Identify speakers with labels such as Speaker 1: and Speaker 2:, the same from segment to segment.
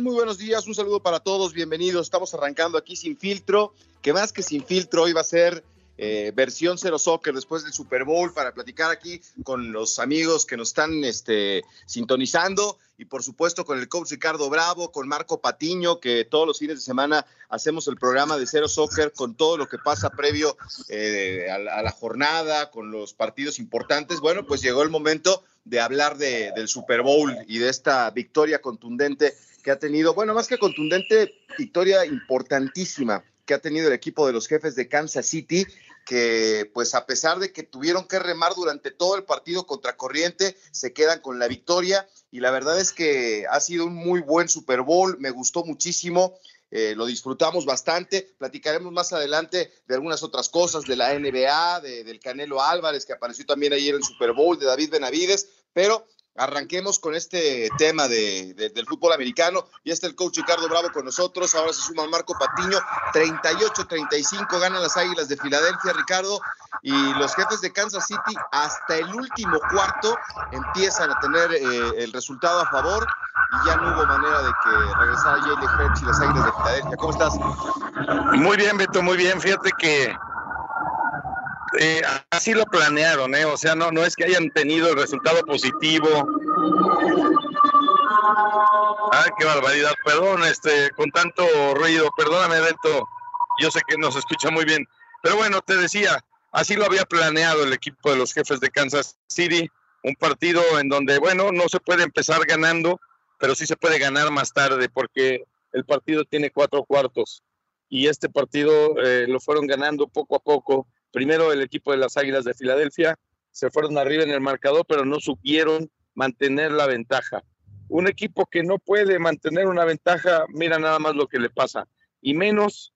Speaker 1: Muy buenos días, un saludo para todos, bienvenidos. Estamos arrancando aquí sin filtro, que más que sin filtro hoy va a ser eh, versión Cero Soccer después del Super Bowl para platicar aquí con los amigos que nos están este, sintonizando y por supuesto con el coach Ricardo Bravo, con Marco Patiño, que todos los fines de semana hacemos el programa de Cero Soccer con todo lo que pasa previo eh, a, la, jornada, con los partidos importantes. Bueno, pues llegó el momento de hablar de, del Super Bowl y de esta victoria contundente que ha tenido, bueno, más que contundente, victoria importantísima que ha tenido el equipo de los jefes de Kansas City, que pues a pesar de que tuvieron que remar durante todo el partido contra corriente, se quedan con la victoria y la verdad es que ha sido un muy buen Super Bowl, me gustó muchísimo. Eh, lo disfrutamos bastante. Platicaremos más adelante de algunas otras cosas, de la NBA, de, del Canelo Álvarez, que apareció también ayer en el Super Bowl, de David Benavides, pero arranquemos con este tema de, de, del fútbol americano. Y está el coach Ricardo Bravo con nosotros. Ahora se suma Marco Patiño. 38-35 ganan las Águilas de Filadelfia, Ricardo. Y los jefes de Kansas City, hasta el último cuarto, empiezan a tener eh, el resultado a favor. Y ya no hubo manera de que regresara Jalen Hurts y las Águilas de Filadelfia. ¿Cómo estás?
Speaker 2: Muy bien, Beto, muy bien. Fíjate que eh, así lo planearon, ¿eh? O sea, no, no es que hayan tenido el resultado positivo. Ay, qué barbaridad. Perdón, este, con tanto ruido. Perdóname, Beto. Yo sé que nos escucha muy bien. Pero bueno, te decía, así lo había planeado el equipo de los jefes de Kansas City. Un partido en donde, bueno, no se puede empezar ganando, pero sí se puede ganar más tarde porque el partido tiene cuatro cuartos. Y este partido eh, lo fueron ganando poco a poco primero el equipo de las Águilas de Filadelfia, se fueron arriba en el marcador, pero no supieron mantener la ventaja. Un equipo que no puede mantener una ventaja, mira nada más lo que le pasa, y menos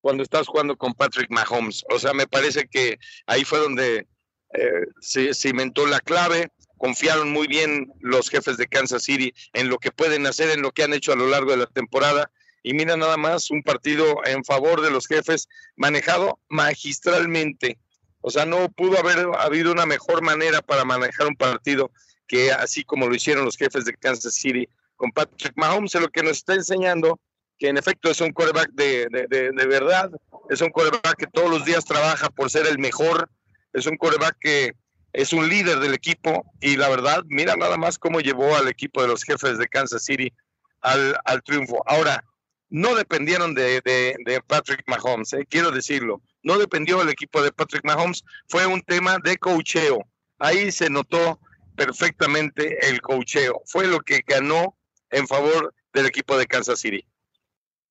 Speaker 2: cuando estás jugando con Patrick Mahomes. O sea, me parece que ahí fue donde eh, se cimentó la clave, confiaron muy bien los jefes de Kansas City en lo que pueden hacer, en lo que han hecho a lo largo de la temporada, y mira nada más un partido en favor de los jefes manejado magistralmente. O sea, no pudo haber habido una mejor manera para manejar un partido que así como lo hicieron los jefes de Kansas City con Patrick Mahomes, lo que nos está enseñando que en efecto es un quarterback de, de, de, de verdad, es un quarterback que todos los días trabaja por ser el mejor, es un quarterback que es un líder del equipo y la verdad, mira nada más cómo llevó al equipo de los jefes de Kansas City al, al triunfo. Ahora, no dependieron de, de, Patrick Mahomes, eh, quiero decirlo. No dependió el equipo de Patrick Mahomes, fue un tema de cocheo. Ahí se notó perfectamente el cocheo. Fue lo que ganó en favor del equipo de Kansas City.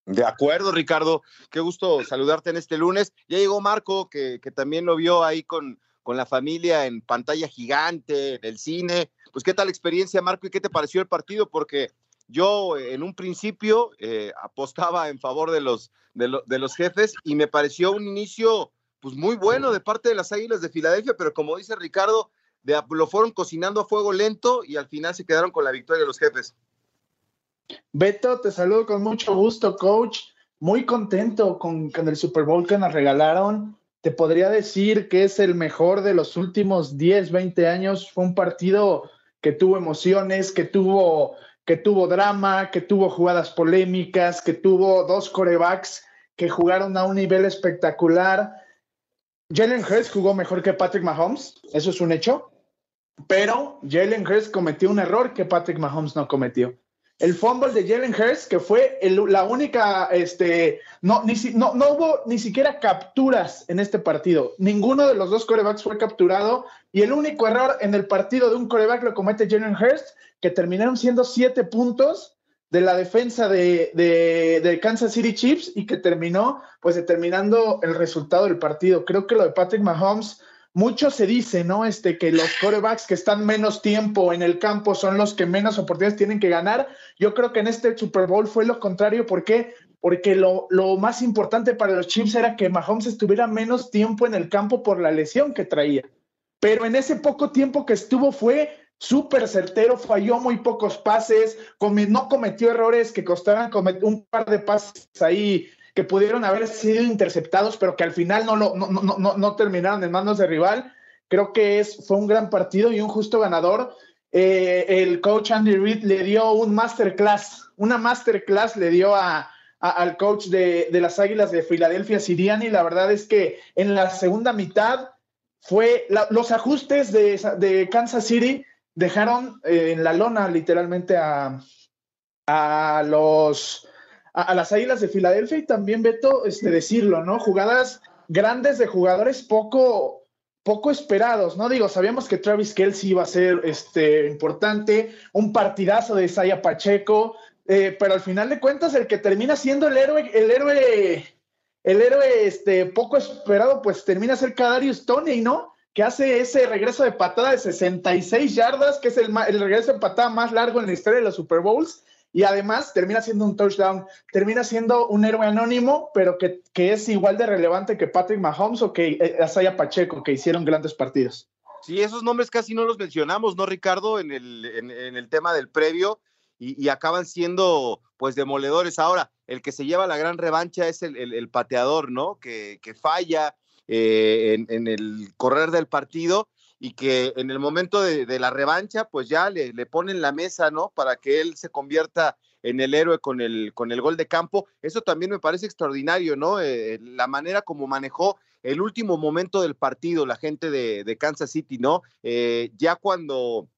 Speaker 1: De acuerdo, Ricardo. Qué gusto saludarte en este lunes. Ya llegó Marco, que, que también lo vio ahí con, con la familia en pantalla gigante, en el cine. Pues, ¿qué tal experiencia, Marco? ¿Y qué te pareció el partido? Porque yo en un principio eh, apostaba en favor de los, de, lo, de, los jefes y me pareció un inicio pues muy bueno de parte de las Águilas de Filadelfia, pero como dice Ricardo, de, lo fueron cocinando a fuego lento y al final se quedaron con la victoria de los jefes.
Speaker 3: Beto, te saludo con mucho gusto, coach. Muy contento con, con el Super Bowl que nos regalaron. Te podría decir que es el mejor de los últimos 10, 20 años. Fue un partido que tuvo emociones, que tuvo que tuvo drama, que tuvo jugadas polémicas, que tuvo dos corebacks que jugaron a un nivel espectacular. Jalen Hurts jugó mejor que Patrick Mahomes, eso es un hecho, pero Jalen Hurts cometió un error que Patrick Mahomes no cometió. El fumble de Jalen Hurst, que fue la única, este, no, ni, no, no hubo ni siquiera capturas en este partido. Ninguno de los dos corebacks fue capturado y el único error en el partido de un coreback lo comete Jalen Hurst, que terminaron siendo siete puntos de la defensa de, de, Kansas City Chiefs y que terminó pues determinando el resultado del partido. Creo que lo de Patrick Mahomes mucho se dice, ¿no? Este, que los corebacks que están menos tiempo en el campo son los que menos oportunidades tienen que ganar. Yo creo que en este Super Bowl fue lo contrario. ¿Por qué? Porque lo, lo más importante para los Chiefs era que Mahomes estuviera menos tiempo en el campo por la lesión que traía. Pero en ese poco tiempo que estuvo fue súper certero, falló muy pocos pases, no cometió errores que costaran un par de pases ahí que pudieron haber sido interceptados, pero que al final no, lo, no, terminaron en manos de rival. Creo que es, fue un gran partido y un justo ganador. Eh, el coach Andy Reid le dio un masterclass, una masterclass le dio a, al coach de, las Águilas de Filadelfia, Siriani. La verdad es que en la segunda mitad fue los ajustes de, Kansas City dejaron eh, en la lona literalmente a, a los a, las Águilas de Filadelfia y también, Beto, este, decirlo, ¿no? Jugadas grandes de jugadores poco, poco esperados, ¿no? Digo, sabíamos que Travis Kelsey iba a ser este, importante, un partidazo de Isaiah Pacheco, eh, pero al final de cuentas el que termina siendo el héroe, el héroe, el héroe este, poco esperado, pues termina ser Kadarius Tony, ¿no? Que hace ese regreso de patada de 66 yardas, que es el, el regreso de patada más largo en la historia de los Super Bowls y además termina siendo un touchdown, termina siendo un héroe anónimo, pero que, es igual de relevante que Patrick Mahomes o que eh, Asaya Pacheco, que hicieron grandes partidos.
Speaker 1: Sí, esos nombres casi no los mencionamos, ¿no, Ricardo? En el, en, el tema del previo y, acaban siendo pues demoledores. Ahora, el que se lleva la gran revancha es el, pateador, ¿no? Que, falla eh, en el correr del partido y que en el momento de, la revancha, pues ya le, le, ponen la mesa, ¿no? Para que él se convierta en el héroe con el, con el gol de campo. Eso también me parece extraordinario, ¿no? Eh, la manera como manejó el último momento del partido la gente de, Kansas City, ¿no? Eh, ya cuando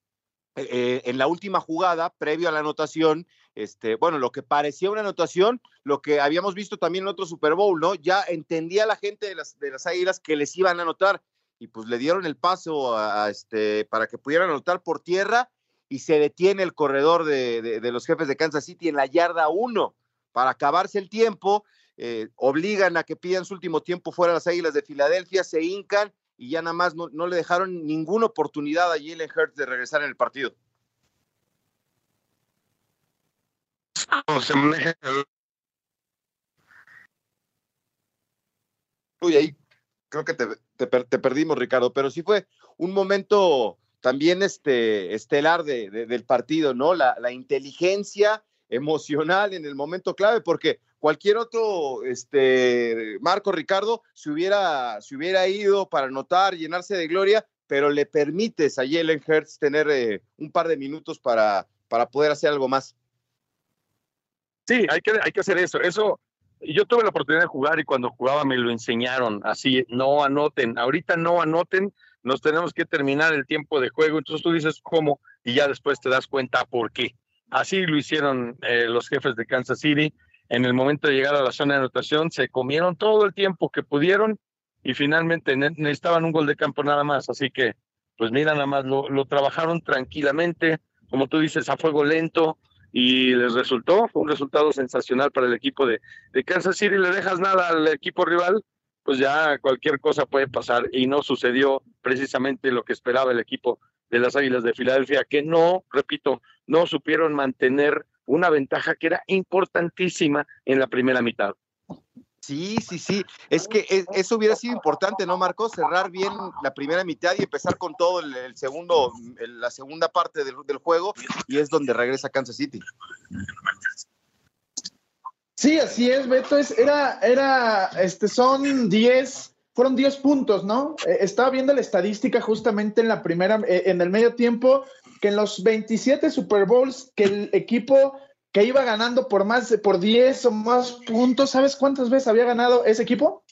Speaker 1: eh, en la última jugada, previo a la anotación, este, bueno, lo que parecía una anotación, lo que habíamos visto también en otro Super Bowl, ¿no? Ya entendía la gente de las, de las Águilas que les iban a anotar y pues le dieron el paso a, este, para que pudieran anotar por tierra y se detiene el corredor de, los jefes de Kansas City en la yarda 1 para acabarse el tiempo. Eh, obligan a que pidan su último tiempo fuera las Águilas de Filadelfia, se hincan y ya nada más no, le dejaron ninguna oportunidad a Jalen Hurts de regresar en el partido. Uy, ahí creo que te, perdimos, Ricardo, pero sí fue un momento también este, estelar del partido, ¿no? La, inteligencia emocional en el momento clave, porque cualquier otro, este, Marco Ricardo, se hubiera, se hubiera ido para anotar, llenarse de gloria, pero le permites a Jalen Hurts tener eh, un par de minutos para, para poder hacer algo más.
Speaker 2: Sí, hay que, hay que hacer eso. Eso yo tuve la oportunidad de jugar y cuando jugaba me lo enseñaron así, no anoten, ahorita no anoten, nos tenemos que terminar el tiempo de juego, entonces tú dices cómo y ya después te das cuenta por qué. Así lo hicieron eh, los jefes de Kansas City. En el momento de llegar a la zona de anotación, se comieron todo el tiempo que pudieron y finalmente necesitaban un gol de campo nada más. Así que, pues mira, nada más lo, lo trabajaron tranquilamente, como tú dices, a fuego lento, y les resultó, un resultado sensacional para el equipo de, de Kansas City, le dejas nada al equipo rival, pues ya cualquier cosa puede pasar y no sucedió precisamente lo que esperaba el equipo de las Águilas de Filadelfia, que no, repito, no supieron mantener una ventaja que era importantísima en la primera mitad.
Speaker 1: Sí, sí, sí. Es que eso hubiera sido importante, ¿no, Marco? Cerrar bien la primera mitad y empezar con todo el, segundo, la segunda parte del, juego y es donde regresa Kansas City.
Speaker 3: Sí, así es, Beto. Es, era, era, este, son 10, fueron 10 puntos, ¿no? Eh, estaba viendo la estadística justamente en la primera, eh, en el medio tiempo, que en los 27 Super Bowls que el equipo que iba ganando por más de por 10 o más puntos. ¿Sabes cuántas veces había ganado ese equipo?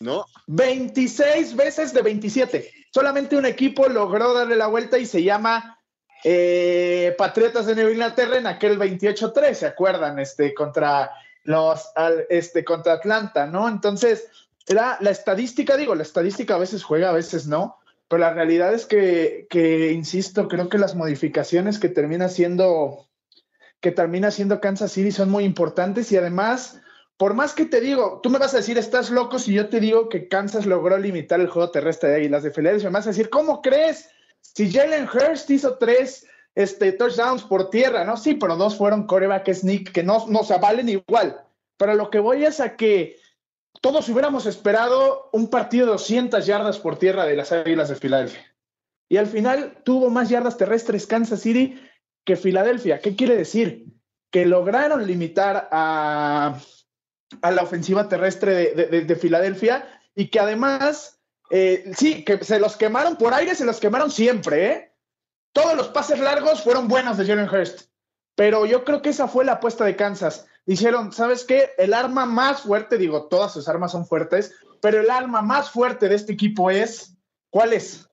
Speaker 1: No.
Speaker 3: 26 veces de 27. Solamente un equipo logró darle la vuelta y se llama eh, Patriotas de Nueva Inglaterra en aquel 28-3, ¿se acuerdan? Este, contra los, este, contra Atlanta, ¿no? Entonces, era la estadística, digo, la estadística a veces juega, a veces no, pero la realidad es que, que insisto, creo que las modificaciones que termina siendo, que termina siendo Kansas City son muy importantes y además, por más que te digo, tú me vas a decir, estás loco si yo te digo que Kansas logró limitar el juego terrestre de Águilas de Filadelfia, me vas a decir, ¿cómo crees? Si Jalen Hurst hizo tres este, touchdowns por tierra, ¿no? Sí, pero dos fueron coreback sneak, que no, no se valen igual. Pero lo que voy es a que todos hubiéramos esperado un partido de 200 yardas por tierra de las Águilas de Filadelfia. Y al final tuvo más yardas terrestres Kansas City que Filadelfia. ¿Qué quiere decir? Que lograron limitar a, a la ofensiva terrestre de, Filadelfia y que además, eh, sí, que se los quemaron por aire, se los quemaron siempre, ¿eh? Todos los pases largos fueron buenos de Jalen Hurst, pero yo creo que esa fue la apuesta de Kansas. Dijeron, ¿sabes qué? El arma más fuerte, digo, todas sus armas son fuertes, pero el arma más fuerte de este equipo es, ¿cuál es?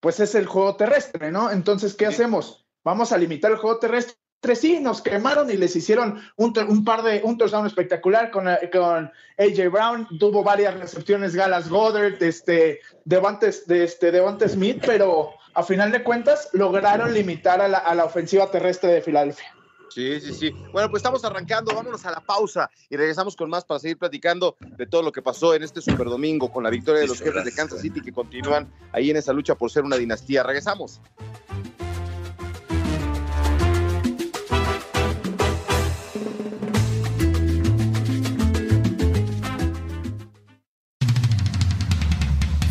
Speaker 3: Pues es el juego terrestre, ¿no? Entonces, ¿qué hacemos? Vamos a limitar el juego terrestre sí, nos quemaron y les hicieron un, par de, un touchdown espectacular con, con AJ Brown, tuvo varias recepciones Galas Goddard, este, de este, Devante Smith, pero a final de cuentas lograron limitar a la, a la ofensiva terrestre de Filadelfia.
Speaker 1: Sí, sí, sí. Bueno, pues estamos arrancando, vámonos a la pausa y regresamos con más para seguir platicando de todo lo que pasó en este Super Domingo con la victoria de los jefes de Kansas City que continúan ahí en esa lucha por ser una dinastía. Regresamos.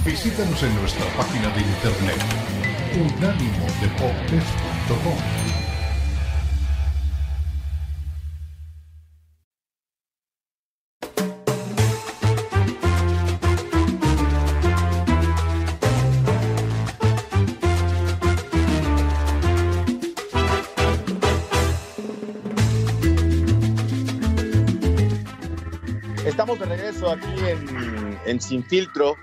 Speaker 4: Visítanos en nuestra página de internet unánimodeportes.com.
Speaker 1: Estamos de regreso aquí en, en Sin Filtro,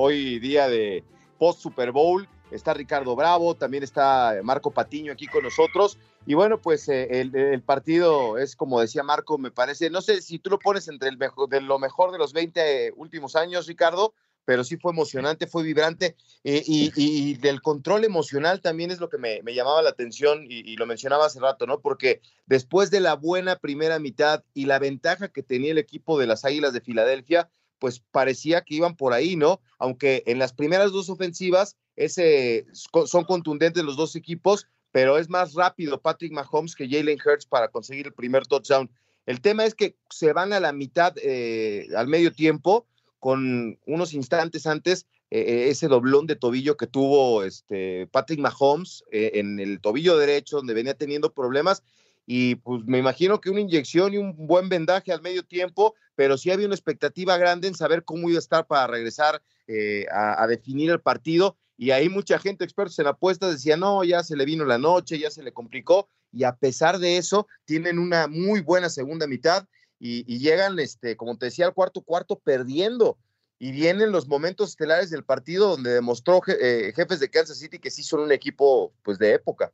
Speaker 1: hoy día de post Super Bowl. Está Ricardo Bravo, también está Marco Patiño aquí con nosotros. Y bueno, pues eh, el, partido es como decía Marco, me parece, no sé si tú lo pones entre lo mejor de los 20 últimos años, Ricardo, pero sí fue emocionante, fue vibrante. Eh, y, del control emocional también es lo que me, llamaba la atención y, y, lo mencionaba hace rato, ¿no? Porque después de la buena primera mitad y la ventaja que tenía el equipo de las Águilas de Filadelfia, pues parecía que iban por ahí, ¿no? Aunque en las primeras dos ofensivas ese, son contundentes los dos equipos, pero es más rápido Patrick Mahomes que Jalen Hurts para conseguir el primer touchdown. El tema es que se van a la mitad, eh, al medio tiempo, con unos instantes antes, eh, eh, ese doblón de tobillo que tuvo este, Patrick Mahomes en el tobillo derecho, donde venía teniendo problemas, y pues me imagino que una inyección y un buen vendaje al medio tiempo, pero sí había una expectativa grande en saber cómo iba a estar para regresar eh, a, definir el partido. Y ahí mucha gente, expertos en apuestas, decía, no, ya se le vino la noche, ya se le complicó. Y a pesar de eso, tienen una muy buena segunda mitad y, llegan, este, como te decía, al cuarto cuarto perdiendo. Y vienen los momentos estelares del partido donde demostró eh, jefes de Kansas City que sí son un equipo pues de época.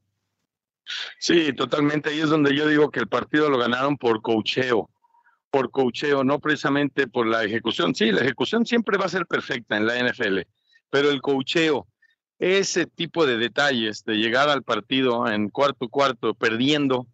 Speaker 2: Sí, totalmente. Ahí es donde yo digo que el partido lo ganaron por cocheo, por cocheo, no precisamente por la ejecución. Sí, la ejecución siempre va a ser perfecta en la NFL, pero el cocheo, ese tipo de detalles de llegar al partido en cuarto cuarto perdiendo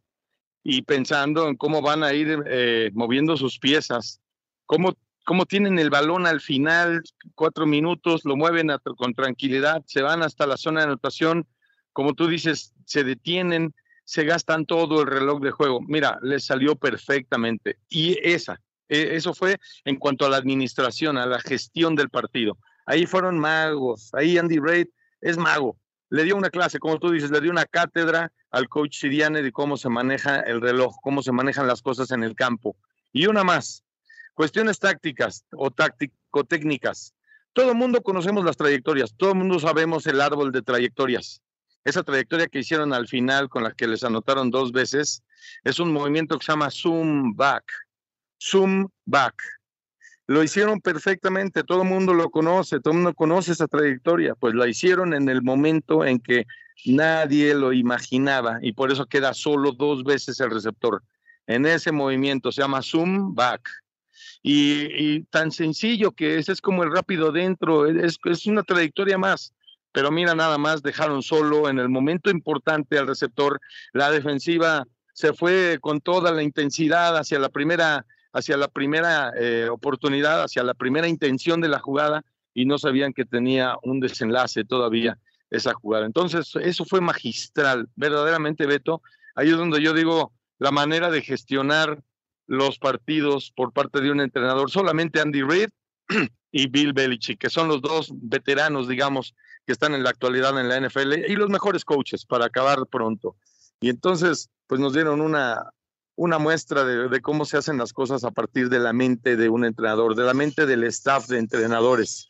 Speaker 2: y pensando en cómo van a ir eh, moviendo sus piezas, cómo, cómo tienen el balón al final, cuatro minutos, lo mueven con tranquilidad, se van hasta la zona de anotación como tú dices, se detienen, se gastan todo el reloj de juego. Mira, les salió perfectamente. Y esa, e, eso fue en cuanto a la administración, a la gestión del partido. Ahí fueron magos, ahí Andy Reid es mago. Le dio una clase, como tú dices, le dio una cátedra al coach Siriane de cómo se maneja el reloj, cómo se manejan las cosas en el campo. Y una más, cuestiones tácticas o táctico-técnicas. Todo el mundo conocemos las trayectorias, todo el mundo sabemos el árbol de trayectorias. Esa trayectoria que hicieron al final, con la que les anotaron dos veces, es un movimiento que se llama zoom back. Zoom back. lo hicieron perfectamente, todo el mundo lo conoce, todo el mundo conoce esa trayectoria, pues la hicieron en el momento en que nadie lo imaginaba y por eso queda solo dos veces el receptor. En ese movimiento se llama zoom back. Y, tan sencillo que ese es como el rápido dentro, es, es una trayectoria más pero mira nada más, dejaron solo en el momento importante al receptor, la defensiva se fue con toda la intensidad hacia la primera, hacia la primera eh, oportunidad, hacia la primera intención de la jugada y no sabían que tenía un desenlace todavía esa jugada. Entonces, eso fue magistral, verdaderamente, Beto. Ahí es donde yo digo la manera de gestionar los partidos por parte de un entrenador. Solamente Andy Reid y Bill Belichick, que son los dos veteranos, digamos, que están en la actualidad en la NFL y los mejores coaches para acabar pronto. Y entonces, pues nos dieron una, una muestra de, cómo se hacen las cosas a partir de la mente de un entrenador, de la mente del staff de entrenadores.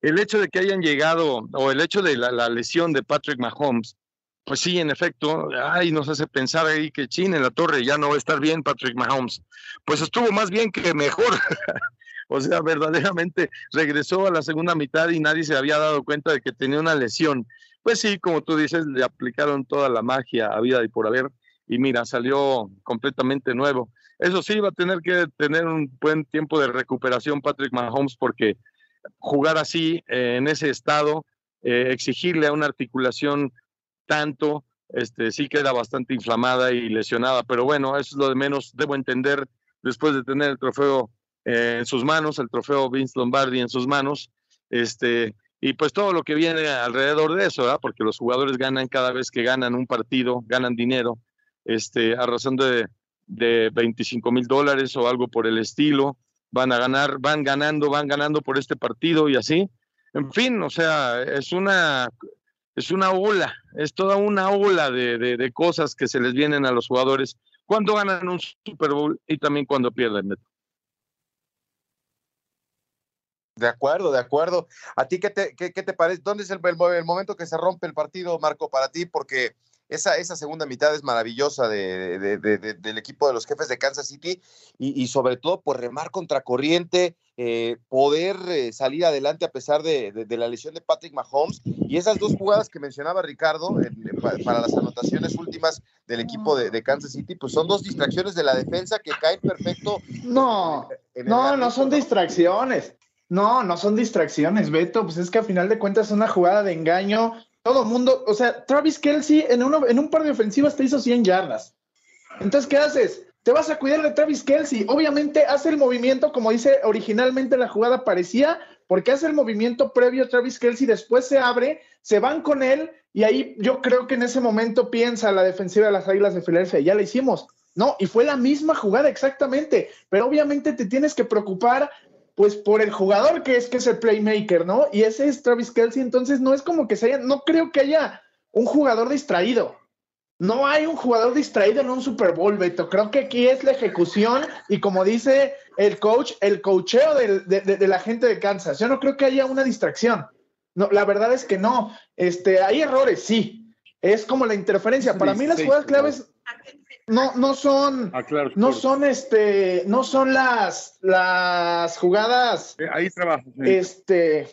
Speaker 2: El hecho de que hayan llegado, o el hecho de la, lesión de Patrick Mahomes, pues sí, en efecto, ay, nos hace pensar ahí que Chin en la torre ya no va a estar bien Patrick Mahomes. Pues estuvo más bien que mejor. O sea, verdaderamente regresó a la segunda mitad y nadie se había dado cuenta de que tenía una lesión. Pues sí, como tú dices, le aplicaron toda la magia a vida y por haber. Y mira, salió completamente nuevo. Eso sí, va a tener que tener un buen tiempo de recuperación Patrick Mahomes porque jugar así eh, en ese estado, eh, exigirle a una articulación tanto, este, sí queda bastante inflamada y lesionada. Pero bueno, eso es lo de menos. Debo entender, después de tener el trofeo en sus manos, el trofeo Vince Lombardi en sus manos, este, y pues todo lo que viene alrededor de eso, ¿verdad? porque los jugadores ganan cada vez que ganan un partido, ganan dinero, este, a razón de, de 25 mil dólares o algo por el estilo, van a ganar, van ganando, van ganando por este partido y así. En fin, o sea, es una, es una ola, es toda una ola de, de, de cosas que se les vienen a los jugadores cuando ganan un Super Bowl y también cuando pierden.
Speaker 1: De acuerdo, de acuerdo. ¿A ti qué te, qué, te parece? ¿Dónde es el, el, momento que se rompe el partido, Marco, para ti? Porque esa, esa segunda mitad es maravillosa de, del equipo de los jefes de Kansas City y, sobre todo, pues remar contra corriente, eh, poder eh, salir adelante a pesar de, la lesión de Patrick Mahomes. Y esas dos jugadas que mencionaba Ricardo para las anotaciones últimas del equipo de, Kansas City, pues son dos distracciones de la defensa que caen perfecto.
Speaker 3: No, no, no son distracciones. No, no son distracciones, Beto. Pues es que a final de cuentas es una jugada de engaño. Todo mundo, o sea, Travis Kelsey en, uno, en un par de ofensivas te hizo 100 yardas. Entonces, ¿qué haces? Te vas a cuidar de Travis Kelsey. Obviamente hace el movimiento como dice originalmente la jugada parecía, porque hace el movimiento previo Travis Kelsey, después se abre, se van con él y ahí yo creo que en ese momento piensa la defensiva de las Águilas de Filadelfia, ya la hicimos. No, y fue la misma jugada exactamente, pero obviamente te tienes que preocupar pues por el jugador que es que es el playmaker, ¿no? Y ese es Travis Kelsey, entonces no es como que se haya, no creo que haya un jugador distraído. No hay un jugador distraído en un Super Bowl, Beto. Creo que aquí es la ejecución y como dice el coach, el coacheo de, la gente de Kansas. Yo no creo que haya una distracción. No, la verdad es que no. Este, hay errores, sí. Es como la interferencia. Para mí las jugadas claves no, no son, ah, no son este, no son las, las jugadas.
Speaker 2: Eh, ahí trabajo.
Speaker 3: Este,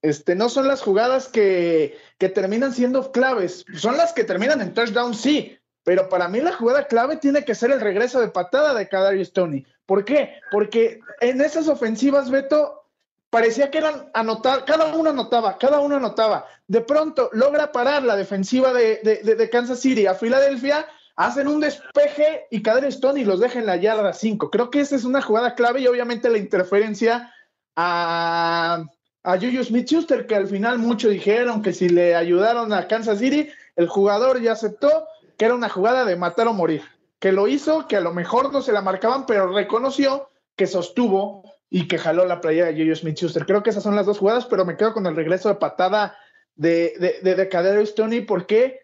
Speaker 3: este, no son las jugadas que, que terminan siendo claves. Son las que terminan en touchdown, sí. Pero para mí la jugada clave tiene que ser el regreso de patada de Kadarius Tony. ¿Por qué? Porque en esas ofensivas, Beto, parecía que eran anotar, cada uno anotaba, cada uno anotaba. De pronto logra parar la defensiva de, de, de Kansas City a Filadelfia hacen un despeje y Stone y los deja en la yarda 5. Creo que esa es una jugada clave y obviamente la interferencia a, a Juju Smith-Schuster, que al final muchos dijeron que si le ayudaron a Kansas City, el jugador ya aceptó que era una jugada de matar o morir. Que lo hizo, que a lo mejor no se la marcaban, pero reconoció que sostuvo y que jaló la playa de Juju Smith-Schuster. Creo que esas son las dos jugadas, pero me quedo con el regreso de patada de, de, de, de ¿Por qué?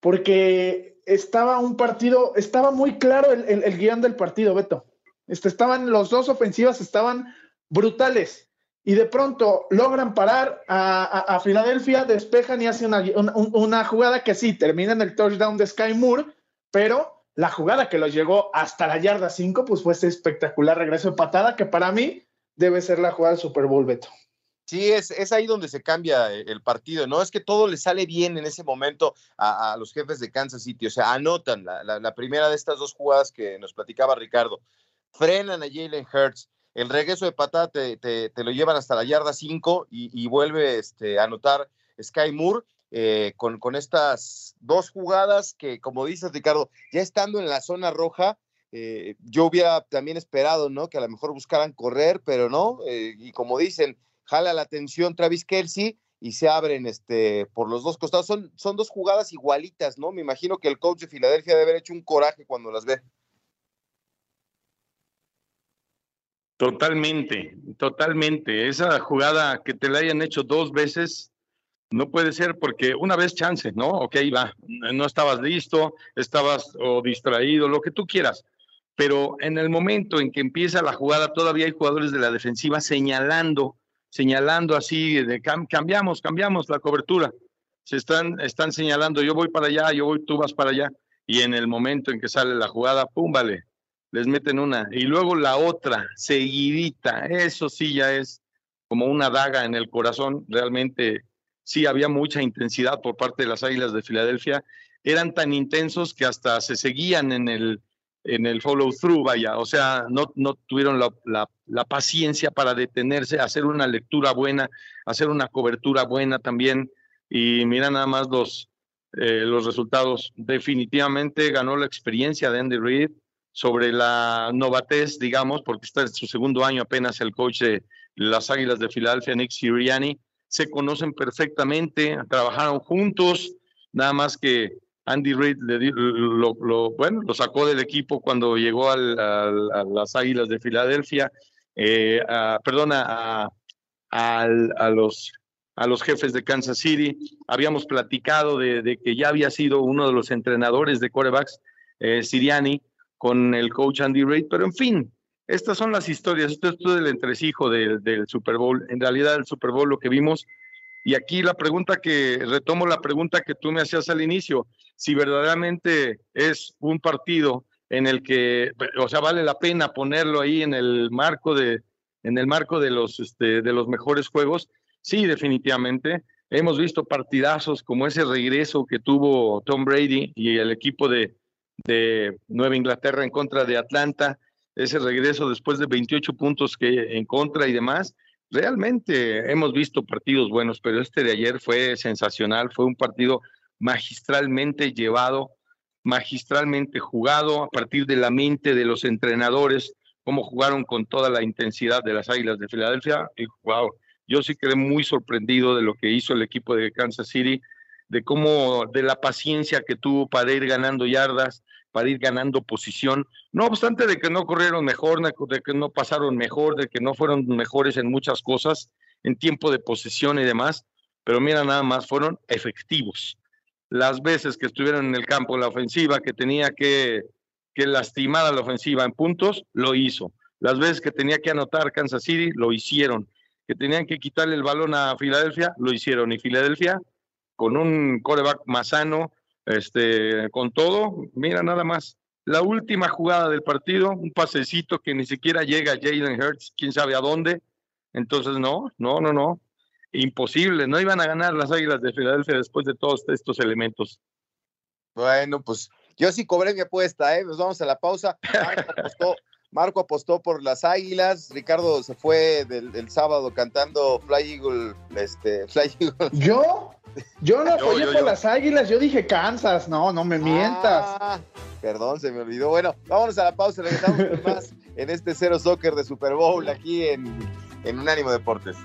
Speaker 3: Porque estaba un partido, estaba muy claro el, el, guion del partido, Beto. Este, estaban los dos ofensivas, estaban brutales. Y de pronto logran parar a, Filadelfia, despejan y hacen una, jugada que sí, termina en el touchdown de Sky Moore, pero la jugada que los llegó hasta la yarda 5, pues fue ese espectacular regreso de patada que para mí debe ser la jugada del Super Bowl, Beto.
Speaker 1: Sí, es, es, ahí donde se cambia eh, el partido, ¿no? Es que todo le sale bien en ese momento a, los jefes de Kansas City, o sea, anotan la, primera de estas dos jugadas que nos platicaba Ricardo, frenan a Jalen Hurts, el regreso de patada te, lo llevan hasta la yarda 5 y, vuelve este, a anotar Sky Moore eh, con, con estas dos jugadas que, como dices Ricardo, ya estando en la zona roja, eh, yo hubiera también esperado, ¿no? Que a lo mejor buscaran correr, pero no, y como dicen, jala la atención Travis Kelsey y se abren este, por los dos costados. Son, son dos jugadas igualitas, ¿no? Me imagino que el coach de Filadelfia debe haber hecho un coraje cuando las ve.
Speaker 2: Totalmente, totalmente. Esa jugada que te la hayan hecho dos veces, no puede ser porque una vez chance, ¿no? Ok, va, no estabas listo, estabas o distraído, lo que tú quieras. Pero en el momento en que empieza la jugada, todavía hay jugadores de la defensiva señalando señalando así, de cambiamos, cambiamos la cobertura. Se están, están señalando, yo voy para allá, yo voy, tú vas para allá. Y en el momento en que sale la jugada, pum, vale, les meten una. Y luego la otra, seguidita, eso sí ya es como una daga en el corazón. Realmente sí había mucha intensidad por parte de las Águilas de Filadelfia. Eran tan intensos que hasta se seguían en el, en el follow through, vaya, o sea, no, no tuvieron la, la, paciencia para detenerse, hacer una lectura buena, hacer una cobertura buena también, y mira nada más los, eh, los resultados. Definitivamente ganó la experiencia de Andy Reid sobre la novatez, digamos, porque está en su segundo año apenas el coach de las Águilas de Filadelfia, Nick Sirianni, se conocen perfectamente, trabajaron juntos, nada más que Andy Reid lo, bueno, lo sacó del equipo cuando llegó a las Águilas de Filadelfia, eh, perdona, a, los, a los jefes de Kansas City. Habíamos platicado de, que ya había sido uno de los entrenadores de corebacks, eh, Siriani, con el coach Andy Reid, pero en fin, estas son las historias. Esto es todo el entresijo del, del Super Bowl. En realidad, el Super Bowl lo que vimos y aquí la pregunta que, retomo la pregunta que tú me hacías al inicio, si verdaderamente es un partido en el que, o sea, vale la pena ponerlo ahí en el marco de, en el marco de los, este, de los mejores juegos, sí, definitivamente. Hemos visto partidazos como ese regreso que tuvo Tom Brady y el equipo de, de Nueva Inglaterra en contra de Atlanta, ese regreso después de 28 puntos que en contra y demás realmente hemos visto partidos buenos, pero este de ayer fue sensacional, fue un partido magistralmente llevado, magistralmente jugado a partir de la mente de los entrenadores, cómo jugaron con toda la intensidad de las Águilas de Filadelfia. Y wow, yo sí quedé muy sorprendido de lo que hizo el equipo de Kansas City, de cómo, de la paciencia que tuvo para ir ganando yardas, para ir ganando posición, no obstante de que no corrieron mejor, de que no pasaron mejor, de que no fueron mejores en muchas cosas, en tiempo de posesión y demás, pero mira nada más, fueron efectivos. Las veces que estuvieron en el campo la ofensiva, que tenía que, que lastimar a la ofensiva en puntos, lo hizo. Las veces que tenía que anotar Kansas City, lo hicieron. Que tenían que quitarle el balón a Filadelfia, lo hicieron. Y Filadelfia, con un coreback más sano, este, con todo, mira nada más. La última jugada del partido, un pasecito que ni siquiera llega Jalen Hurts, quién sabe a dónde. Entonces, no, no, no, no. Imposible, no iban a ganar las Águilas de Filadelfia después de todos estos elementos.
Speaker 1: Bueno, pues yo sí cobré mi apuesta, ¿eh? Nos vamos a la pausa. Marco apostó, por las Águilas, Ricardo se fue del, sábado cantando Fly Eagle, este, Fly Eagle.
Speaker 3: ¿Yo? Yo no apoyé por las águilas, yo dije Kansas, no, no me mientas. Ah,
Speaker 1: perdón, se me olvidó. Bueno, vámonos a la pausa, regresamos más en este Cero Soccer de Super Bowl aquí en, en Unánimo Deportes.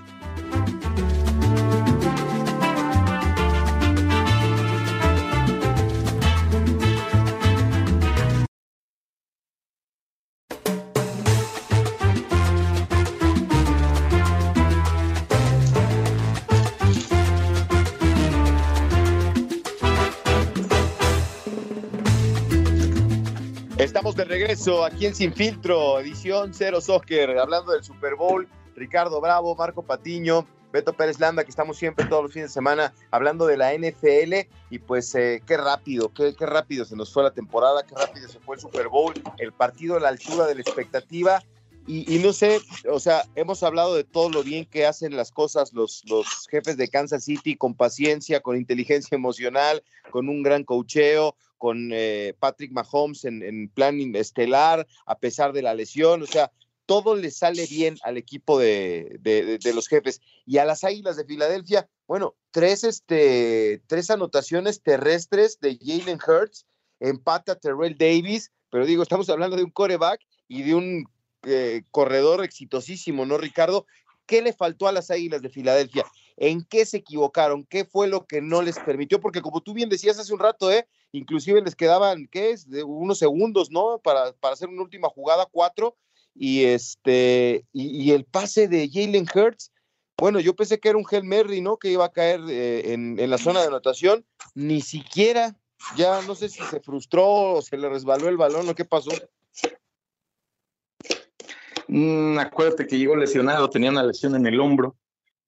Speaker 1: Regreso aquí en Sin Filtro, edición Cero Soccer, hablando del Super Bowl. Ricardo Bravo, Marco Patiño, Beto Pérez Landa, que estamos siempre todos los fines de semana hablando de la NFL. Y pues eh, qué rápido, qué, qué rápido se nos fue la temporada, qué rápido se fue el Super Bowl, el partido a la altura de la expectativa. Y, no sé, o sea, hemos hablado de todo lo bien que hacen las cosas los, los jefes de Kansas City con paciencia, con inteligencia emocional, con un gran cocheo, con eh, Patrick Mahomes en, plan estelar, a pesar de la lesión. O sea, todo le sale bien al equipo de, de, los jefes. Y a las Águilas de Filadelfia, bueno, tres, este, tres anotaciones terrestres de Jalen Hurts, empata Terrell Davis, pero digo, estamos hablando de un coreback y de un eh, corredor exitosísimo, ¿no, Ricardo? ¿Qué le faltó a las Águilas de Filadelfia? ¿En qué se equivocaron? ¿Qué fue lo que no les permitió? Porque como tú bien decías hace un rato, ¿eh? Inclusive les quedaban, ¿qué es? Unos segundos, ¿no? Para, para hacer una última jugada, cuatro. Y este, y, el pase de Jalen Hurts, bueno, yo pensé que era un Hail Mary, ¿no? Que iba a caer eh, en, en la zona de anotación. Ni siquiera, ya no sé si se frustró o se le resbaló el balón o qué pasó.
Speaker 2: Mm, acuérdate que llegó lesionado, tenía una lesión en el hombro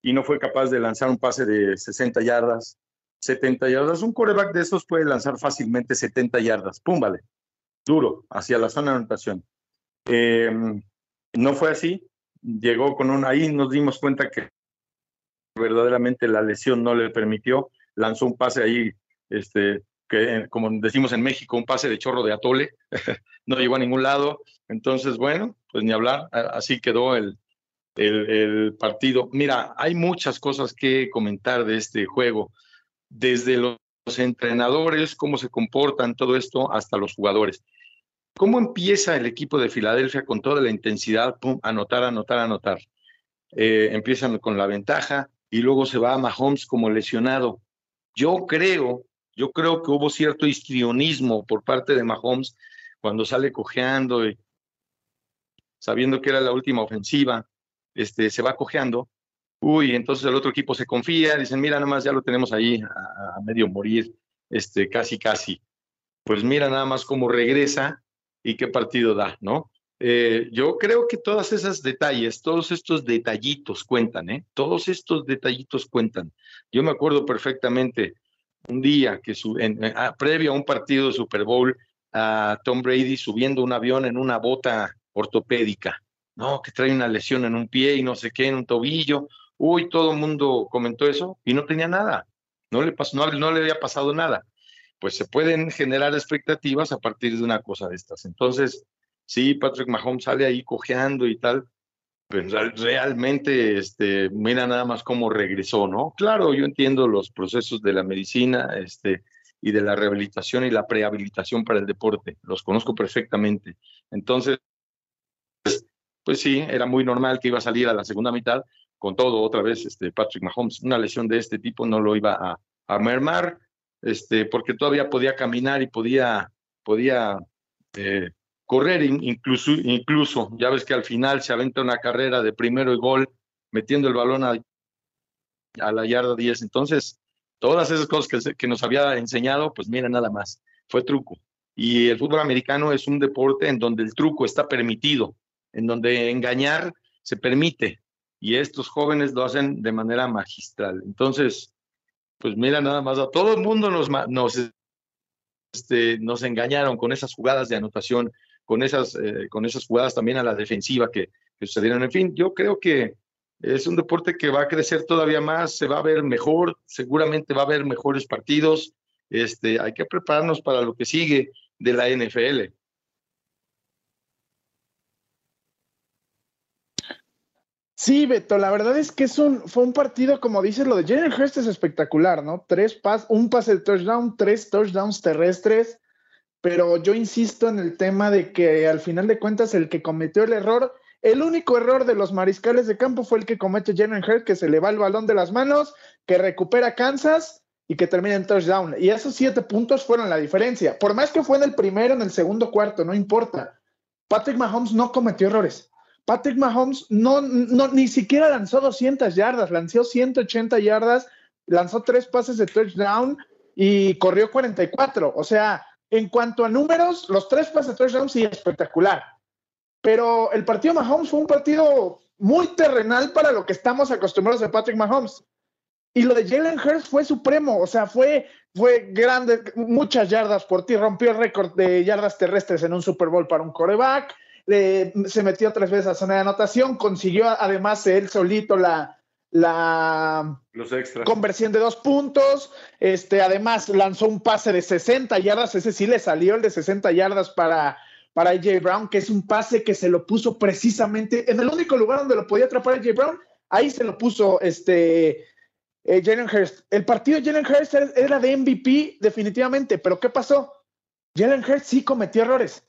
Speaker 2: y no fue capaz de lanzar un pase de 60 yardas, 70 yardas. Un coreback de esos puede lanzar fácilmente 70 yardas. Pum, vale. Duro, hacia la zona de anotación. Em, no fue así. Llegó con un. Ahí nos dimos cuenta que verdaderamente la lesión no le permitió. Lanzó un pase ahí, este, que como decimos en México, un pase de chorro de atole. no llegó a ningún lado. Entonces, bueno, pues ni hablar, así quedó el, el, partido. Mira, hay muchas cosas que comentar de este juego, desde los, entrenadores, cómo se comportan, todo esto, hasta los jugadores. ¿Cómo empieza el equipo de Filadelfia con toda la intensidad? Anotar, anotar, anotar. Eh, empiezan con la ventaja y luego se va a Mahomes como lesionado. Yo creo, yo creo que hubo cierto histrionismo por parte de Mahomes cuando sale cojeando y sabiendo que era la última ofensiva, este, se va cojeando. Uy, entonces el otro equipo se confía, dicen, mira, nada más ya lo tenemos ahí a, medio morir, este, casi, casi. Pues mira nada más cómo regresa y qué partido da, ¿no? Eh, yo creo que todos esos detalles, todos estos detallitos cuentan, ¿eh? Todos estos detallitos cuentan. Yo me acuerdo perfectamente un día que en, previo a un partido de Super Bowl, a Tom Brady subiendo un avión en una bota ortopédica, no, que trae una lesión en un pie y no sé qué, en un tobillo. Uy, todo el mundo comentó eso y no tenía nada, no le, pasó, no, no le había pasado nada. Pues se pueden generar expectativas a partir de una cosa de estas. Entonces, sí, Patrick Mahomes sale ahí cojeando y tal, pero realmente, este, mira nada más cómo regresó, ¿no? Claro, yo entiendo los procesos de la medicina, este, y de la rehabilitación y la prehabilitación para el deporte, los conozco perfectamente. Entonces, pues sí, era muy normal que iba a salir a la segunda mitad con todo otra vez este Patrick Mahomes. Una lesión de este tipo no lo iba a, mermar, este, porque todavía podía caminar y podía, podía eh, correr incluso, incluso. Ya ves que al final se aventa una carrera de primero y gol, metiendo el balón a, a la yarda 10. Entonces, todas esas cosas que, que nos había enseñado, pues mira, nada más, fue truco. Y el fútbol americano es un deporte en donde el truco está permitido en donde engañar se permite y estos jóvenes lo hacen de manera magistral. Entonces, pues mira nada más, a todo el mundo nos, nos, este, nos engañaron con esas jugadas de anotación, con esas, eh, con esas jugadas también a la defensiva que, que sucedieron. En fin, yo creo que es un deporte que va a crecer todavía más, se va a ver mejor, seguramente va a haber mejores partidos. Este, hay que prepararnos para lo que sigue de la NFL.
Speaker 3: Sí, Beto, la verdad es que es un, fue un partido, como dices, lo de Jalen Hurst es espectacular, ¿no? Tres pas, un pase de touchdown, tres touchdowns terrestres, pero yo insisto en el tema de que al final de cuentas el que cometió el error, el único error de los mariscales de campo fue el que comete Jalen Hurst, que se le va el balón de las manos, que recupera Kansas y que termina en touchdown. Y esos siete puntos fueron la diferencia. Por más que fue en el primero, en el segundo cuarto, no importa. Patrick Mahomes no cometió errores. Patrick Mahomes no, no, ni siquiera lanzó 200 yardas, lanzó 180 yardas, lanzó tres pases de touchdown y corrió 44. O sea, en cuanto a números, los tres pases de touchdown sí espectacular. Pero el partido Mahomes fue un partido muy terrenal para lo que estamos acostumbrados de Patrick Mahomes. Y lo de Jalen Hurst fue supremo, o sea, fue, fue grande, muchas yardas por ti, rompió el récord de yardas terrestres en un Super Bowl para un coreback se metió tres veces a zona de anotación, consiguió además él solito la, la
Speaker 2: Los extras.
Speaker 3: conversión de dos puntos, este, además lanzó un pase de 60 yardas, ese sí le salió el de 60 yardas para, para AJ Brown, que es un pase que se lo puso precisamente en el único lugar donde lo podía atrapar AJ Brown, ahí se lo puso este eh, Jalen Hurst. El partido de Jalen Hurst era de MVP definitivamente, pero ¿qué pasó? Jalen Hurst sí cometió errores.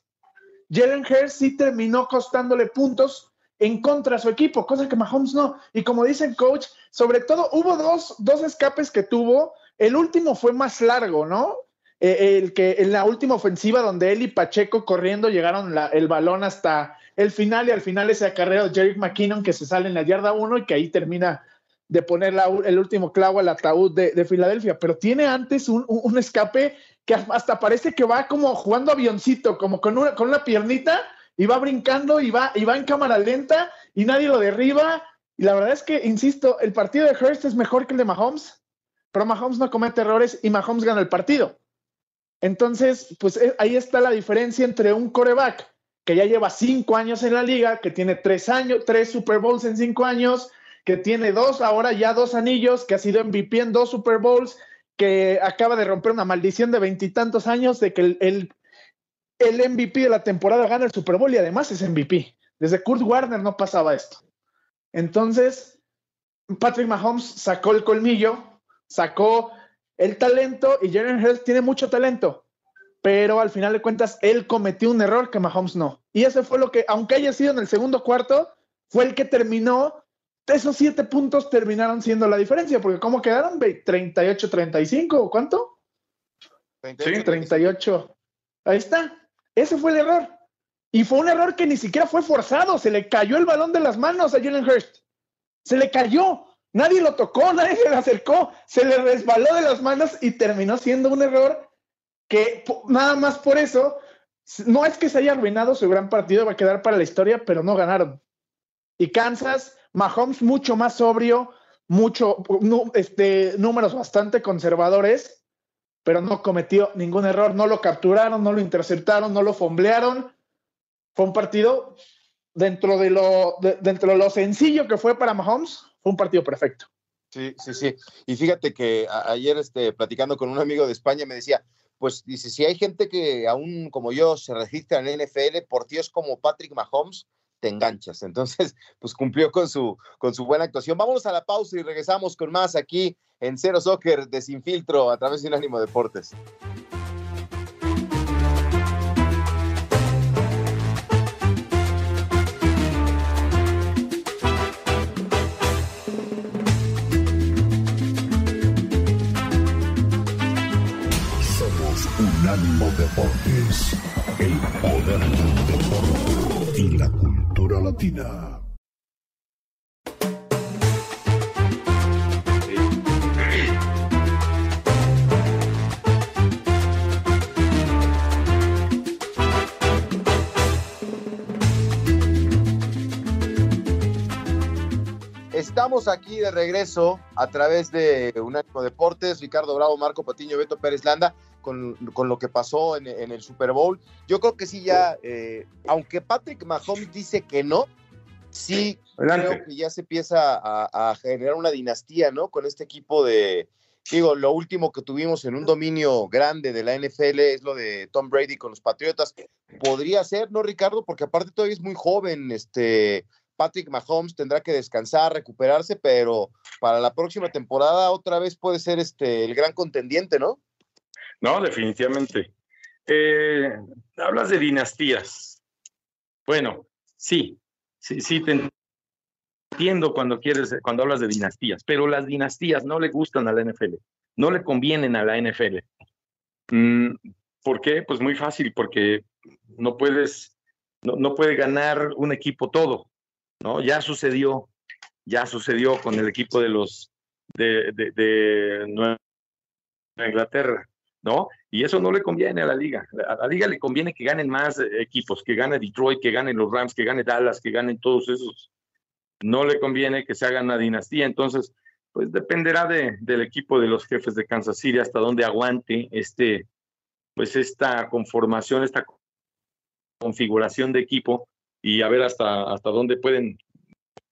Speaker 3: Jalen Hurst sí terminó costándole puntos en contra a su equipo, cosa que Mahomes no. Y como dice el coach, sobre todo hubo dos, dos escapes que tuvo. El último fue más largo, ¿no? Eh, el que en la última ofensiva donde él y Pacheco corriendo llegaron el balón hasta el final y al final ese acarreo de Jerick McKinnon que se sale en la yarda 1 y que ahí termina de poner el último clavo al ataúd de, Filadelfia, pero tiene antes un, un, escape que hasta parece que va como jugando avioncito, como con una, con una piernita y va brincando y va, y va en cámara lenta y nadie lo derriba. Y la verdad es que, insisto, el partido de Hurst es mejor que el de Mahomes, pero Mahomes no comete errores y Mahomes gana el partido. Entonces, pues eh, ahí está la diferencia entre un coreback que ya lleva cinco años en la liga, que tiene tres años, tres Super Bowls en cinco años, que tiene dos, ahora ya dos anillos, que ha sido MVP en dos Super Bowls, que acaba de romper una maldición de veintitantos años de que el, el, MVP de la temporada gana el Super Bowl y además es MVP. Desde Kurt Warner no pasaba esto. Entonces, Patrick Mahomes sacó el colmillo, sacó el talento y Jalen Hurts tiene mucho talento, pero al final de cuentas él cometió un error que Mahomes no. Y eso fue lo que, aunque haya sido en el segundo cuarto, fue el que terminó esos siete puntos terminaron siendo la diferencia, porque ¿cómo quedaron? ¿38-35 o cuánto? sí, 38. Ahí está. Ese fue el error. Y fue un error que ni siquiera fue forzado. Se le cayó el balón de las manos a Jalen Hurst. Se le cayó. Nadie lo tocó, nadie se le acercó. Se le resbaló de las manos y terminó siendo un error que nada más por eso, no es que se haya arruinado su gran partido, va a quedar para la historia, pero no ganaron. Y Kansas Mahomes mucho más sobrio, mucho, este, números bastante conservadores, pero no cometió ningún error, no lo capturaron, no lo interceptaron, no lo fomblearon. Fue un partido dentro de lo, dentro de lo sencillo que fue para Mahomes, fue un partido perfecto.
Speaker 1: Sí, sí, sí. Y fíjate que ayer este, platicando con un amigo de España me decía, pues dice, si hay gente que aún como yo se registra en NFL por tíos como Patrick Mahomes, te enganchas. Entonces, pues cumplió con su, con su buena actuación. Vámonos a la pausa y regresamos con más aquí en Cero Soccer de Sin Filtro a través de Unánimo Deportes. Estamos aquí de regreso a través de Unánimo Deportes, Ricardo Bravo, Marco Patiño, Beto Pérez Landa con, lo que pasó en, el Super Bowl. Yo creo que sí ya, eh, aunque Patrick Mahomes dice que no, sí creo que ya se empieza a, generar una dinastía, ¿no? Con este equipo de, digo, lo último que tuvimos en un dominio grande de la NFL es lo de Tom Brady con los Patriotas. Podría ser, ¿no, Ricardo? Porque aparte todavía es muy joven, este... Patrick Mahomes tendrá que descansar, recuperarse, pero para la próxima temporada otra vez puede ser este el gran contendiente, ¿no?
Speaker 2: No, definitivamente. Eh, hablas de dinastías. Bueno, sí, sí, sí te entiendo cuando quieres, cuando hablas de dinastías, pero las dinastías no le gustan a la NFL, no le convienen a la NFL. Mm, ¿Por qué? Pues muy fácil, porque no puedes, no, no puede ganar un equipo todo, ¿no? Ya sucedió, ya sucedió con el equipo de los de, de Nueva Inglaterra. ¿No? Y eso no le conviene a la liga. A la liga le conviene que ganen más eh, equipos, que gane Detroit, que ganen los Rams, que gane Dallas, que ganen todos esos. No le conviene que se haga una dinastía. Entonces, pues dependerá de, del equipo de los jefes de Kansas City hasta dónde aguante este, pues esta conformación, esta configuración de equipo y a ver hasta, hasta dónde pueden,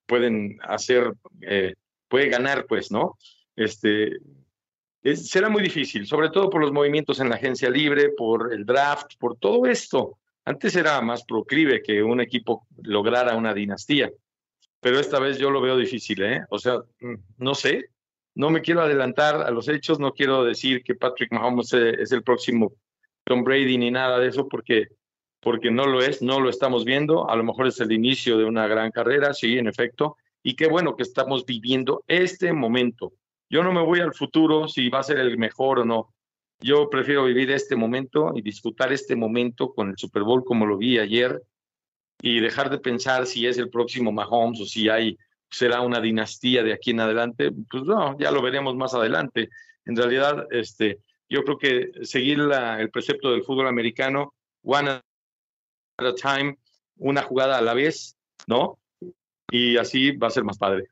Speaker 2: pueden hacer, eh, puede ganar, pues, ¿no? Este, será muy difícil, sobre todo por los movimientos en la agencia libre, por el draft, por todo esto. Antes era más proclive que un equipo lograra una dinastía, pero esta vez yo lo veo difícil, ¿eh? O sea, mm, no sé, no me quiero adelantar a los hechos, no quiero decir que Patrick Mahomes es el próximo Tom Brady ni nada de eso, porque, porque no lo es, no lo estamos viendo. A lo mejor es el inicio de una gran carrera, sí, en efecto. Y qué bueno que estamos viviendo este momento. Yo no me voy al futuro si va a ser el mejor o no. Yo prefiero vivir este momento y disfrutar este momento con el Super Bowl como lo vi ayer y dejar de pensar si es el próximo Mahomes o si hay será una dinastía de aquí en adelante. Pues no, ya lo veremos más adelante. En realidad, este, yo creo que seguir el precepto del fútbol americano, one at a time, una jugada a la vez, ¿no? Y así va a ser más padre.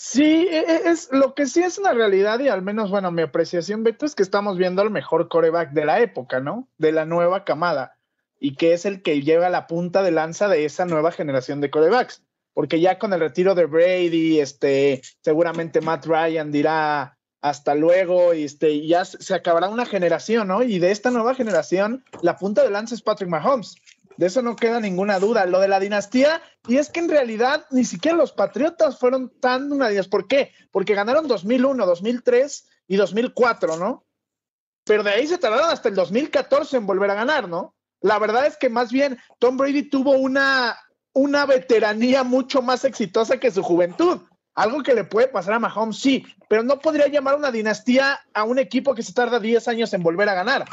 Speaker 3: Sí, e, e, es lo que sí es una realidad y al menos, bueno, mi apreciación, Beto, es que estamos viendo al mejor coreback de la época, ¿no? De la nueva camada y que es el que lleva la punta de lanza de esa nueva generación de corebacks. Porque ya con el retiro de Brady, este, seguramente Matt Ryan dirá, hasta luego, y este, ya se acabará una generación, ¿no? Y de esta nueva generación, la punta de lanza es Patrick Mahomes. De eso no queda ninguna duda. Lo de la dinastía, y es que en realidad ni siquiera los Patriotas fueron tan una dinastía. ¿Por qué? Porque ganaron 2001, 2003 y 2004, ¿no? Pero de ahí se tardaron hasta el 2014 en volver a ganar, ¿no? La verdad es que más bien Tom Brady tuvo una, una veteranía mucho más exitosa que su juventud. Algo que le puede pasar a Mahomes, sí, pero no podría llamar una dinastía a un equipo que se tarda 10 años en volver a ganar.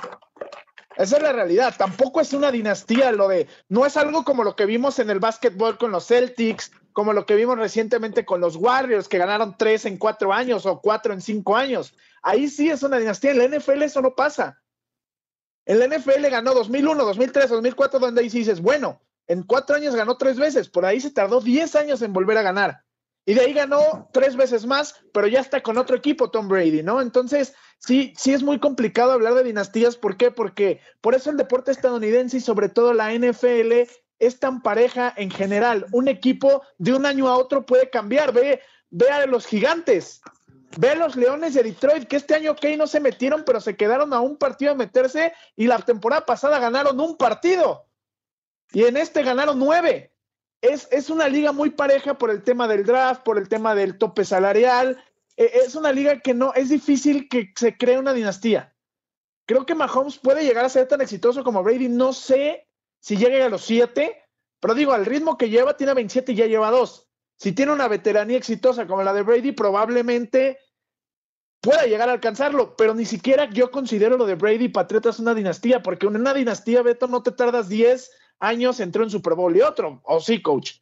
Speaker 3: Esa es la realidad. Tampoco es una dinastía lo de. No es algo como lo que vimos en el básquetbol con los Celtics, como lo que vimos recientemente con los Warriors, que ganaron tres en cuatro años o cuatro en cinco años. Ahí sí es una dinastía. En la NFL eso no pasa. En la NFL ganó 2001, 2003, 2004, donde ahí sí dices, bueno, en cuatro años ganó tres veces. Por ahí se tardó 10 años en volver a ganar. Y de ahí ganó tres veces más, pero ya está con otro equipo Tom Brady, ¿no? Entonces, sí, sí es muy complicado hablar de dinastías. ¿Por qué? Porque por eso el deporte estadounidense y sobre todo la NFL es tan pareja en general. Un equipo de un año a otro puede cambiar. Ve, ve a los gigantes, ve a los Leones de Detroit, que este año, ok, no se metieron, pero se quedaron a un partido de meterse y la temporada pasada ganaron un partido. Y en este ganaron nueve es, una liga muy pareja por el tema del draft, por el tema del tope salarial. E, es una liga que no, es difícil que se cree una dinastía. Creo que Mahomes puede llegar a ser tan exitoso como Brady. No sé si llegue a los siete, pero digo, al ritmo que lleva, tiene 27 y ya lleva dos. Si tiene una veteranía exitosa como la de Brady, probablemente pueda llegar a alcanzarlo, pero ni siquiera yo considero lo de Brady Patriotas una dinastía, porque en una dinastía, Beto, no te tardas 10 años entró en Super Bowl y otro, ¿o sí, coach?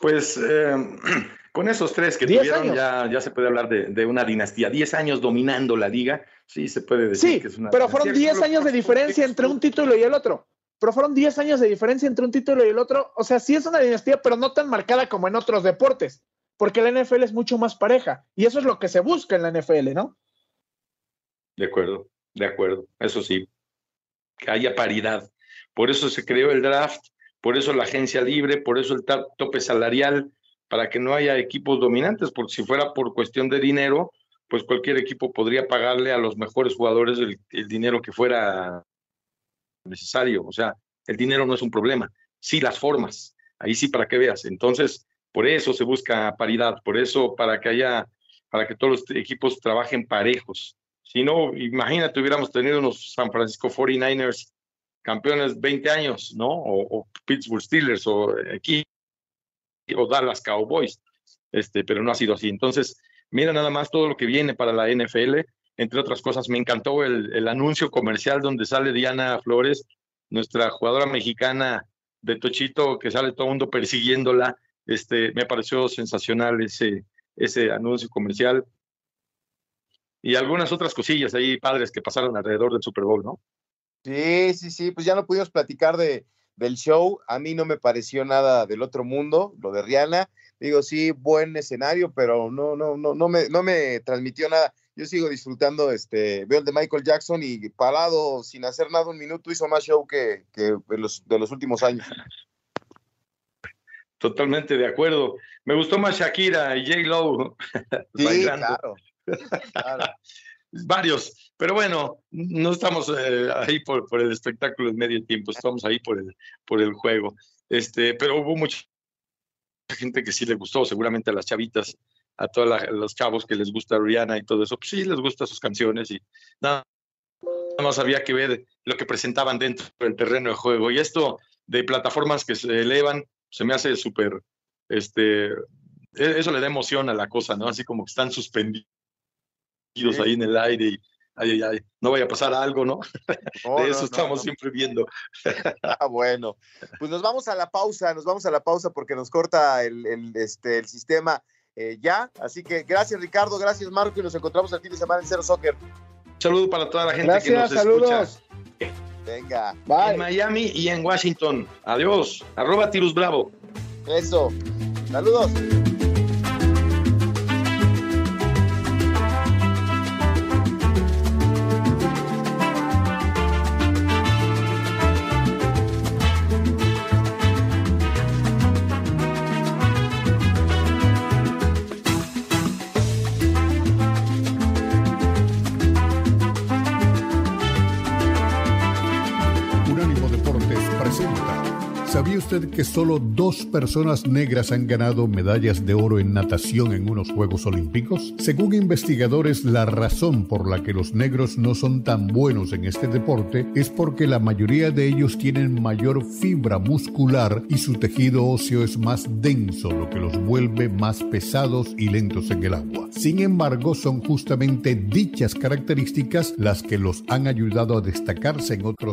Speaker 2: Pues eh, con esos tres que tuvieron ya, ya se puede hablar de, una dinastía. Diez años dominando la liga, sí se puede decir que es una
Speaker 3: pero fueron diez años de diferencia entre un título y el otro. Pero fueron diez años de diferencia entre un título y el otro. O sea, sí es una dinastía, pero no tan marcada como en otros deportes, porque la NFL es mucho más pareja. Y eso es lo que se busca en la NFL, ¿no?
Speaker 2: De acuerdo, de acuerdo, eso sí que haya paridad. Por eso se creó el draft, por eso la agencia libre, por eso el tope salarial, para que no haya equipos dominantes, porque si fuera por cuestión de dinero, pues cualquier equipo podría pagarle a los mejores jugadores el, dinero que fuera necesario. O sea, el dinero no es un problema, sí las formas, ahí sí para que veas. Entonces, por eso se busca paridad, por eso para que haya, para que todos los equipos trabajen parejos. Si no, imagínate, hubiéramos tenido unos San Francisco 49ers campeones 20 años, ¿no? O, Pittsburgh Steelers o aquí, o Dallas Cowboys, este, pero no ha sido así. Entonces, mira nada más todo lo que viene para la NFL. Entre otras cosas, me encantó el, anuncio comercial donde sale Diana Flores, nuestra jugadora mexicana de Tochito, que sale todo el mundo persiguiéndola. Este, me pareció sensacional ese, ese anuncio comercial y algunas otras cosillas ahí padres que pasaron alrededor del Super Bowl, ¿no?
Speaker 1: Sí, sí, sí, pues ya no pudimos platicar de, del show. A mí no me pareció nada del otro mundo, lo de Rihanna. Digo, sí, buen escenario, pero no, no, no, no me, no me transmitió nada. yo sigo disfrutando, este, veo el de Michael Jackson y parado sin hacer nada un minuto hizo más show que, que de, los, de los últimos años.
Speaker 2: Totalmente de acuerdo. Me gustó más Shakira y J. Lowe.
Speaker 1: Sí, claro.
Speaker 2: Varios, pero bueno, no estamos eh, ahí por, por, el espectáculo en medio tiempo, estamos ahí por el, por el juego. Este, pero hubo mucha gente que sí le gustó, seguramente a las chavitas, a todos los chavos que les gusta Rihanna y todo eso, pues sí les gustan sus canciones y nada, nada más había que ver lo que presentaban dentro del terreno de juego. Y esto de plataformas que se elevan, se me hace súper, este, e-, eso le da emoción a la cosa, ¿no? Así como que están suspendidos sí. ahí en el aire y ay, ay, no vaya a pasar algo, ¿no?
Speaker 1: No,
Speaker 2: de eso
Speaker 1: no,
Speaker 2: estamos
Speaker 1: no.
Speaker 2: siempre viendo.
Speaker 1: Ah, bueno, pues nos vamos a la pausa, nos vamos a la pausa porque nos corta el, el, este, el sistema eh, ya. Así que gracias Ricardo, gracias Marco y nos encontramos el fin de semana en Cero Soccer.
Speaker 2: Un saludo para toda la gente
Speaker 3: Gracias,
Speaker 2: que nos
Speaker 3: saludos.
Speaker 2: escucha
Speaker 1: Venga,
Speaker 2: en. Miami y en Washington. Adiós. Arroba Tirus Bravo.
Speaker 1: eso. Saludos.
Speaker 4: Que solo dos personas negras han ganado medallas de oro en natación en unos Juegos Olímpicos? Según investigadores, la razón por la que los negros no son tan buenos en este deporte es porque la mayoría de ellos tienen mayor fibra muscular y su tejido óseo es más denso, lo que los vuelve más pesados y lentos en el agua. Sin embargo, son justamente dichas características las que los han ayudado a destacarse en otros